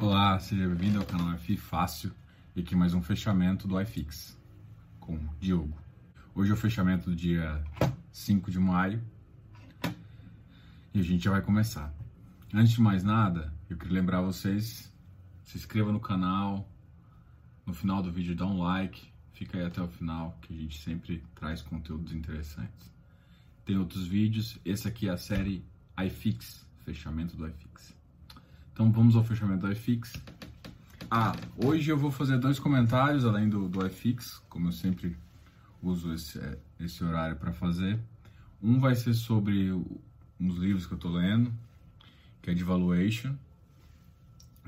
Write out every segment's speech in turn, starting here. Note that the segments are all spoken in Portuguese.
Olá, seja bem-vindo ao canal F Fácil e aqui mais um fechamento do iFix com o Diogo. Hoje é o fechamento do dia 5 de maio e a gente já vai começar. Antes de mais nada, eu queria lembrar vocês, se inscreva no canal, no final do vídeo dá um like, fica aí até o final que a gente sempre traz conteúdos interessantes. Tem outros vídeos, esse aqui é a série iFix, fechamento do iFix. Então vamos ao fechamento do iFix. Ah, hoje eu vou fazer dois comentários além do, do iFix, como eu sempre uso esse, é, esse horário para fazer. Um vai ser sobre uns livros que eu estou lendo, que é de valuation,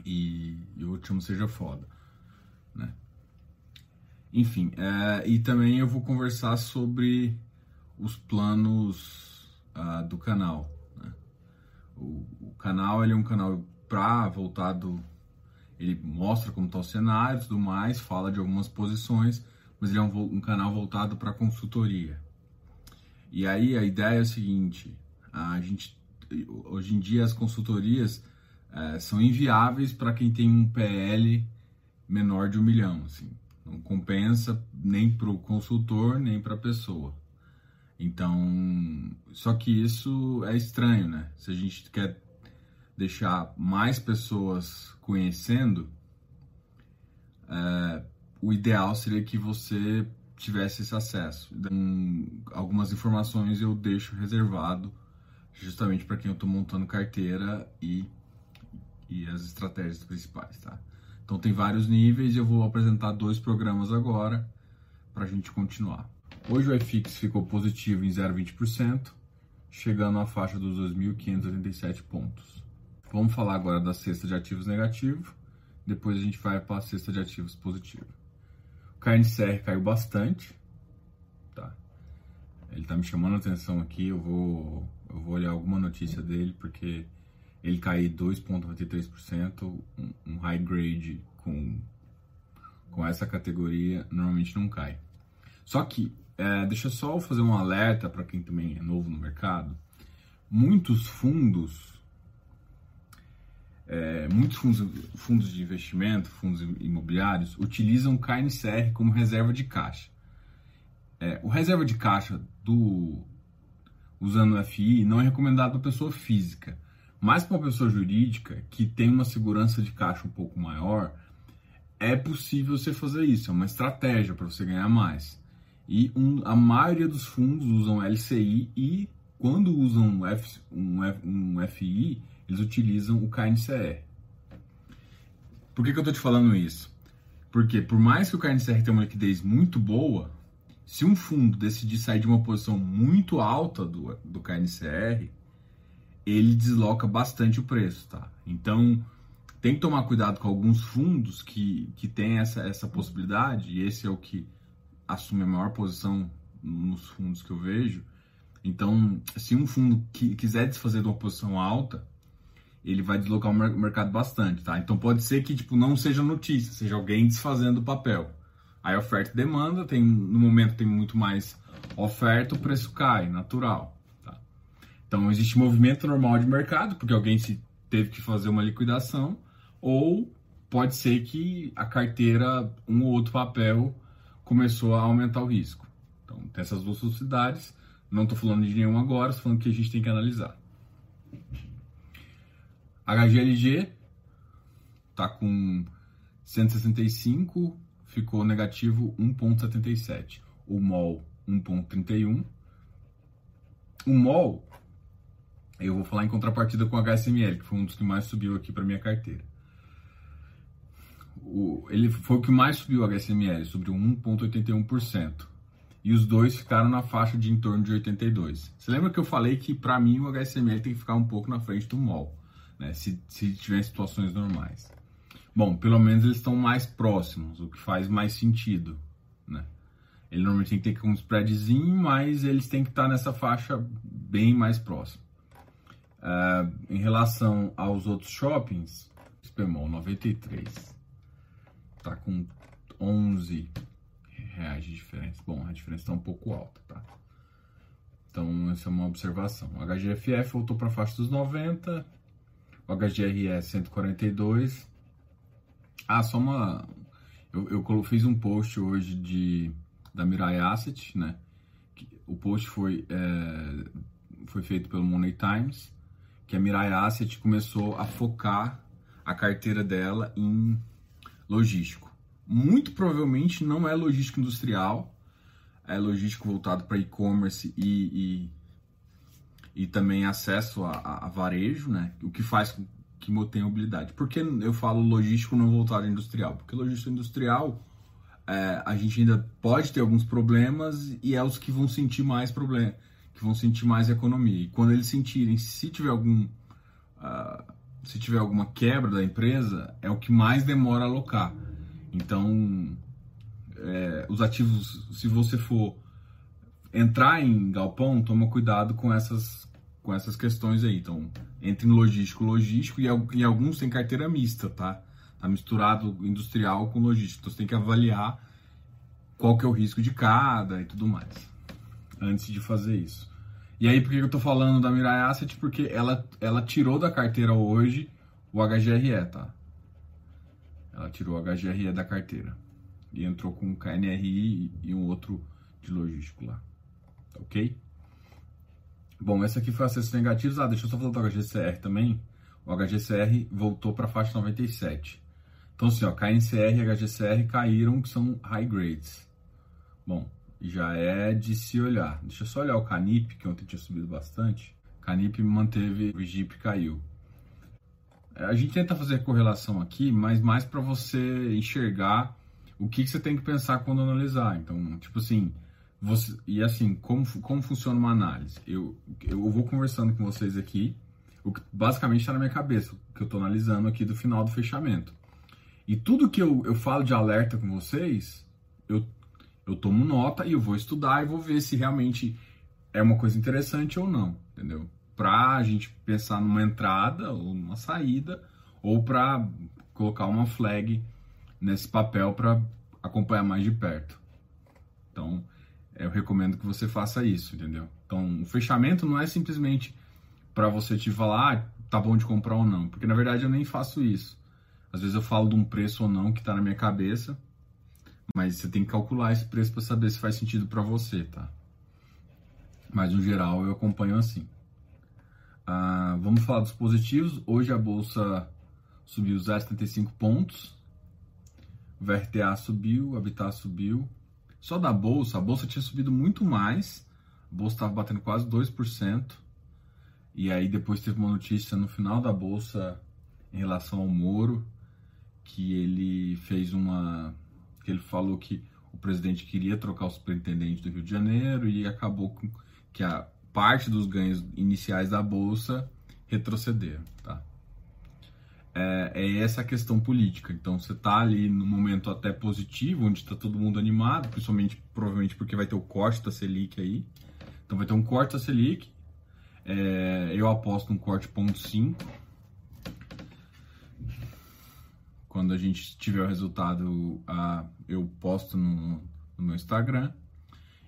e, e, o último seja foda, né? Enfim, é, e também eu vou conversar sobre os planos uh, do canal. Né? O, o canal ele é um canal para voltado, ele mostra como está o cenário e tudo mais, fala de algumas posições, mas ele é um, um canal voltado para consultoria. E aí a ideia é o seguinte, a gente, hoje em dia as consultorias é, são inviáveis para quem tem um PL menor de um milhão, assim. Não compensa nem para o consultor, nem para a pessoa. Então, só que isso é estranho, né? Se a gente quer deixar mais pessoas conhecendo, é, o ideal seria que você tivesse esse acesso. Então, algumas informações eu deixo reservado justamente para quem eu estou montando carteira e, e as estratégias principais, tá? Então tem vários níveis eu vou apresentar dois programas agora para a gente continuar. Hoje o IFIX ficou positivo em 0,20%, chegando à faixa dos 2.587 pontos. Vamos falar agora da cesta de ativos negativo, depois a gente vai para a cesta de ativos positivo. O KNCR caiu bastante, tá? Ele tá me chamando a atenção aqui, eu vou, eu vou olhar alguma notícia dele, porque ele caiu 2,93%, um, um high grade com, com essa categoria normalmente não cai. Só que, é, deixa só eu fazer um alerta para quem também é novo no mercado. Muitos fundos é, muitos fundos, fundos de investimento, fundos imobiliários, utilizam o KNCR como reserva de caixa. É, o reserva de caixa do usando o FI não é recomendado para pessoa física, mas para uma pessoa jurídica que tem uma segurança de caixa um pouco maior, é possível você fazer isso, é uma estratégia para você ganhar mais. E um, a maioria dos fundos usam LCI e quando usam um, F, um, um FI, eles utilizam o KNCR. Por que, que eu estou te falando isso? Porque por mais que o KNCR tenha uma liquidez muito boa, se um fundo decidir sair de uma posição muito alta do, do KNCR, ele desloca bastante o preço, tá? Então, tem que tomar cuidado com alguns fundos que, que têm essa, essa possibilidade, e esse é o que assume a maior posição nos fundos que eu vejo. Então, se um fundo que, quiser desfazer de uma posição alta, ele vai deslocar o mercado bastante, tá? Então pode ser que tipo não seja notícia, seja alguém desfazendo o papel. Aí oferta e demanda, tem no momento tem muito mais oferta, o preço cai, natural, tá? Então existe movimento normal de mercado, porque alguém se teve que fazer uma liquidação, ou pode ser que a carteira, um ou outro papel começou a aumentar o risco. Então tem essas duas possibilidades. Não estou falando de nenhum agora, estou falando que a gente tem que analisar. HGLG tá com 165, ficou negativo 1.77. O MOL 1.31. O MOL eu vou falar em contrapartida com o HSML, que foi um dos que mais subiu aqui para minha carteira. O, ele foi o que mais subiu o HSML, subiu 1,81%. E os dois ficaram na faixa de em torno de 82. Você lembra que eu falei que para mim o HSML tem que ficar um pouco na frente do MOL? Né, se, se tiver situações normais. Bom, pelo menos eles estão mais próximos, o que faz mais sentido, né? Ele normalmente tem que ter um spreadzinho, mas eles têm que estar nessa faixa bem mais próximo. Uh, em relação aos outros shoppings, Spemol 93 tá com 11 reais de diferença. Bom, a diferença está um pouco alta, tá? Então, essa é uma observação. O HGFF voltou para a faixa dos 90, o HGRE 142 Ah, só uma. Eu, eu fiz um post hoje de da Mirai Asset, né? O post foi, é, foi feito pelo Money Times, que a Mirai Asset começou a focar a carteira dela em logístico. Muito provavelmente não é logístico industrial, é logístico voltado para e-commerce e, e, e, também acesso a, a, varejo, né? O que faz com que tenha mobilidade. Por que eu falo logístico não voltado industrial? Porque logístico industrial é, a gente ainda pode ter alguns problemas e é os que vão sentir mais problema, que vão sentir mais economia. E quando eles sentirem, se tiver algum uh, se tiver alguma quebra da empresa, é o que mais demora a alocar. Então, é, os ativos, se você for entrar em galpão, toma cuidado com essas, com essas questões aí. Então, entre em logístico, logístico, e, e alguns tem carteira mista, tá? Tá misturado industrial com logístico. Então, você tem que avaliar qual que é o risco de cada e tudo mais, antes de fazer isso. E aí, por que eu tô falando da Mirai Asset? Porque ela, ela tirou da carteira hoje o HGRE, tá? Ela tirou o HGRE da carteira e entrou com um KNRI e um outro de logístico lá. Ok? Bom, essa aqui foi acessos negativos. Ah, deixa eu só falar do HGCR também. O HGCR voltou para a faixa 97. Então, assim, ó, KNCR e HGCR caíram, que são high grades. Bom, já é de se olhar. Deixa eu só olhar o Canip, que ontem tinha subido bastante. Canip manteve, o Jeep caiu. É, a gente tenta fazer correlação aqui, mas mais para você enxergar o que, que, você tem que pensar quando analisar. Então, tipo assim, você, e assim, como, como funciona uma análise? Eu, eu vou conversando com vocês aqui, o que basicamente está na minha cabeça, o que eu estou analisando aqui do final do fechamento. E tudo que eu, eu falo de alerta com vocês, eu, eu tomo nota e eu vou estudar e vou ver se realmente é uma coisa interessante ou não, entendeu? Para a gente pensar numa entrada ou numa saída, ou para colocar uma flag nesse papel para acompanhar mais de perto. Então, eu recomendo que você faça isso, entendeu? Então, o fechamento não é simplesmente para você te falar, ah, tá bom de comprar ou não, porque na verdade eu nem faço isso. Às vezes eu falo de um preço ou não que tá na minha cabeça, mas você tem que calcular esse preço para saber se faz sentido para você, tá? Mas no geral eu acompanho assim. Ah, vamos falar dos positivos. Hoje a bolsa subiu 0,75 pontos, o VRTA subiu, o Habitat subiu. Só da bolsa, a bolsa tinha subido muito mais, a bolsa estava batendo quase 2%. E aí depois teve uma notícia no final da bolsa em relação ao Moro, que ele fez uma. que ele falou que o presidente queria trocar o superintendente do Rio de Janeiro e acabou com que a parte dos ganhos iniciais da bolsa retrocederam, tá? É, é essa questão política. Então você está ali no momento até positivo, onde está todo mundo animado, principalmente provavelmente porque vai ter o corte da Selic aí. Então vai ter um corte da Selic. É, eu aposto um corte ponto 5. Quando a gente tiver o resultado, a, eu posto no, no meu Instagram.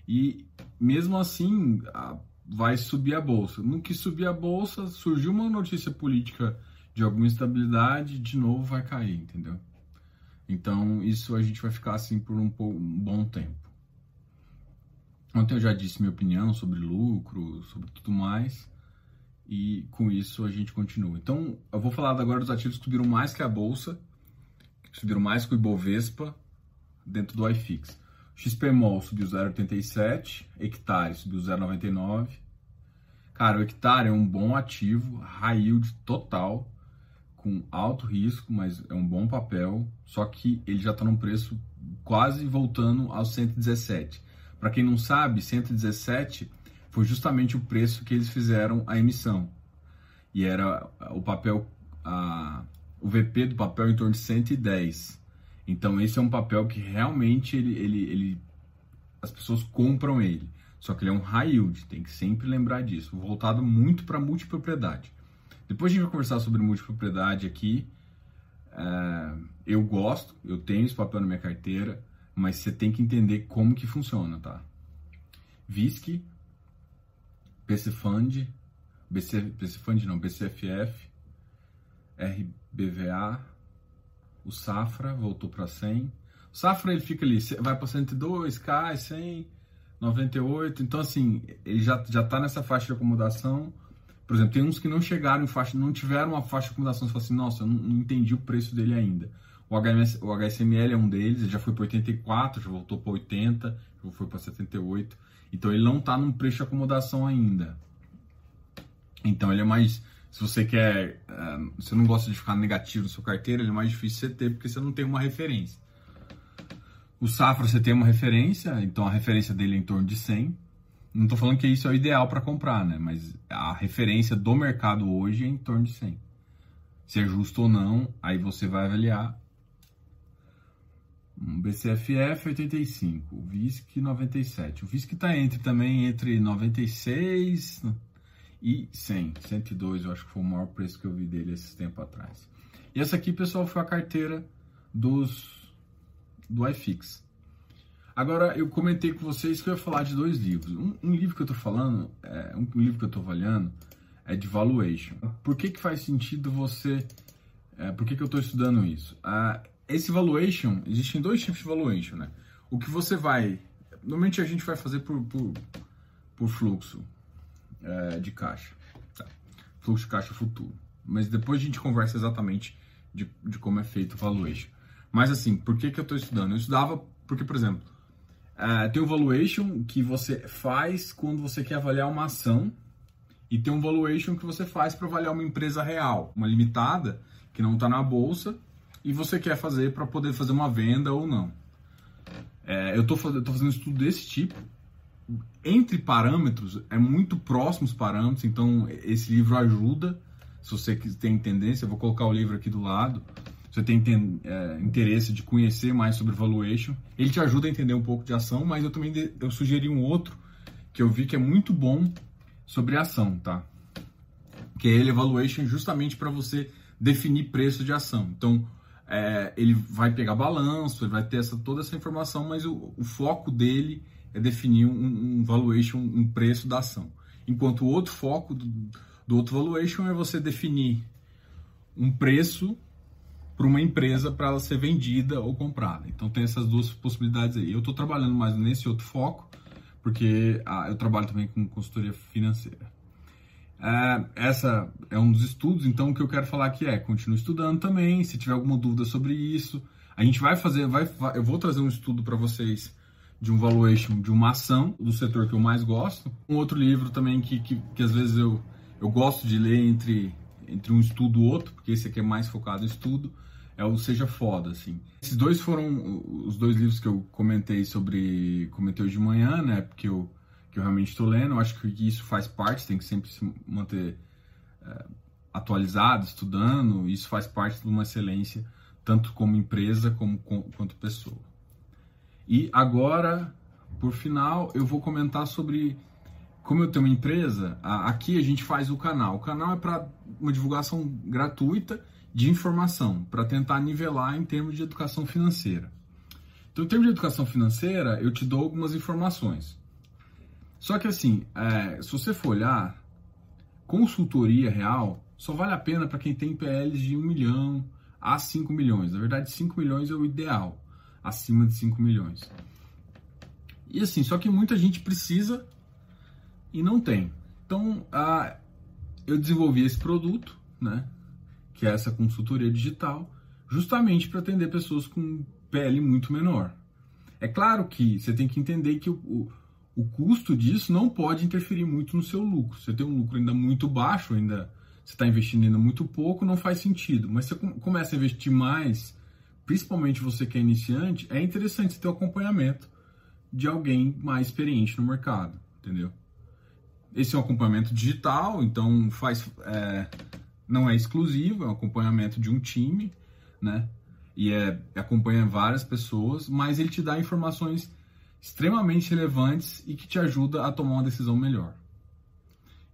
E mesmo assim, a, vai subir a bolsa. No que subir a bolsa, surgiu uma notícia política de alguma instabilidade, de novo vai cair, entendeu? Então, isso a gente vai ficar assim por um, um bom tempo. Ontem eu já disse minha opinião sobre lucro, sobre tudo mais, e com isso a gente continua. Então, eu vou falar agora dos ativos que subiram mais que a bolsa, que subiram mais que o Ibovespa dentro do iFix. XPMOL subiu 0,87, Hectare subiu 0,99. Cara, o Hectare é um bom ativo, high yield total, com alto risco, mas é um bom papel, só que ele já está num preço quase voltando aos 117. Para quem não sabe, 117 foi justamente o preço que eles fizeram a emissão. E era o papel, a, o VP do papel em torno de 110. Então esse é um papel que realmente ele, ele, ele as pessoas compram ele. Só que ele é um high yield, tem que sempre lembrar disso, voltado muito para multipropriedade. Depois a gente vai conversar sobre multipropriedade aqui. É, eu gosto, eu tenho esse papel na minha carteira, mas você tem que entender como que funciona, tá? VISC, PC Fund, BC, Fund não, BCFF, RBVA, O Safra voltou para 100. O Safra ele fica ali, vai para 102, cai 100, 98. Então assim, ele já já tá nessa faixa de acomodação. Por exemplo, tem uns que não chegaram em faixa, não tiveram uma faixa de acomodação, você fala assim, nossa, eu não, não entendi o preço dele ainda. O, HMS, o HSML é um deles, ele já foi para 84, já voltou para 80, já foi para 78. Então ele não está num preço de acomodação ainda. Então ele é mais se você quer, uh, você não gosta de ficar negativo no seu carteira, ele é mais difícil você ter porque você não tem uma referência. O Safra você tem uma referência, então a referência dele é em torno de 100. Não estou falando que isso é o ideal para comprar, né? Mas a referência do mercado hoje é em torno de 100. Se é justo ou não, aí você vai avaliar. Um BCFF 85, o VISC 97. O VISC está entre também entre 96 e 100, 102, eu acho que foi o maior preço que eu vi dele esses tempo atrás. E essa aqui, pessoal, foi a carteira dos do iFix. Agora, eu comentei com vocês que eu ia falar de dois livros. Um, um livro que eu estou falando, é, um livro que eu estou avaliando, é de valuation. Por que, que faz sentido você... É, por que, que eu estou estudando isso? Ah, esse valuation, existem dois tipos de valuation, né? O que você vai... Normalmente a gente vai fazer por, por, por fluxo é, de caixa. Tá. Fluxo de caixa futuro. Mas depois a gente conversa exatamente de, de como é feito o valuation. Mas assim, por que, que eu estou estudando? Eu estudava porque, por exemplo, é, tem o valuation que você faz quando você quer avaliar uma ação e tem um valuation que você faz para avaliar uma empresa real, uma limitada que não está na bolsa e você quer fazer para poder fazer uma venda ou não. É, eu estou fazendo, estudo desse tipo entre parâmetros, é muito próximos parâmetros, então esse livro ajuda. Se você tem tendência, eu vou colocar o livro aqui do lado. Você tem é, interesse de conhecer mais sobre valuation, ele te ajuda a entender um pouco de ação, mas eu também eu sugeri um outro que eu vi que é muito bom sobre ação, tá? Que é ele evaluation justamente para você definir preço de ação. Então, é, ele vai pegar balanço, ele vai ter essa, toda essa informação, mas o, o foco dele é definir um, um valuation, um preço da ação. Enquanto o outro foco do, do outro valuation é você definir um preço para uma empresa para ela ser vendida ou comprada. Então tem essas duas possibilidades aí. Eu estou trabalhando mais nesse outro foco, porque ah, eu trabalho também com consultoria financeira. É, essa é um dos estudos, então o que eu quero falar aqui é, continue estudando também, se tiver alguma dúvida sobre isso, a gente vai fazer, vai, eu vou trazer um estudo para vocês de um valuation de uma ação do setor que eu mais gosto. Um outro livro também que, que, que às vezes eu, eu gosto de ler entre, entre um estudo e outro, porque esse aqui é mais focado em estudo, é o Seja Foda, assim. Esses dois foram os dois livros que eu comentei sobre, comentei hoje de manhã, né, porque eu, que eu realmente estou lendo, eu acho que isso faz parte, tem que sempre se manter é, atualizado, estudando, isso faz parte de uma excelência, tanto como empresa como, como quanto pessoa. E agora, por final, eu vou comentar sobre como eu tenho uma empresa, aqui a gente faz o canal. O canal é para uma divulgação gratuita de informação, para tentar nivelar em termos de educação financeira. Então, em termos de educação financeira, eu te dou algumas informações. Só que assim, é, se você for olhar, consultoria real só vale a pena para quem tem PLs de 1 milhão a 5 milhões. Na verdade, 5 milhões é o ideal acima de 5 milhões. E assim, só que muita gente precisa e não tem. Então, a, eu desenvolvi esse produto, né, que é essa consultoria digital, justamente para atender pessoas com pele muito menor. É claro que você tem que entender que o, o, o custo disso não pode interferir muito no seu lucro. Você tem um lucro ainda muito baixo, ainda você está investindo ainda muito pouco, não faz sentido. Mas você começa a investir mais principalmente você que é iniciante, é interessante ter o acompanhamento de alguém mais experiente no mercado, entendeu? Esse é um acompanhamento digital, então faz, é, não é exclusivo, é um acompanhamento de um time, né? E é, acompanha várias pessoas, mas ele te dá informações extremamente relevantes e que te ajuda a tomar uma decisão melhor.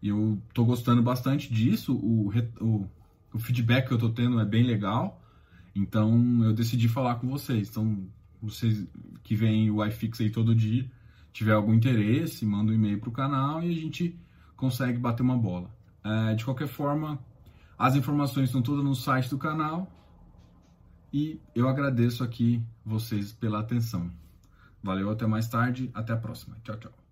E eu estou gostando bastante disso, o, o, o feedback que eu estou tendo é bem legal. Então eu decidi falar com vocês. Então, vocês que veem o iFix aí todo dia, tiver algum interesse, manda um e-mail para o canal e a gente consegue bater uma bola. É, de qualquer forma, as informações estão todas no site do canal. E eu agradeço aqui vocês pela atenção. Valeu, até mais tarde, até a próxima. Tchau, tchau.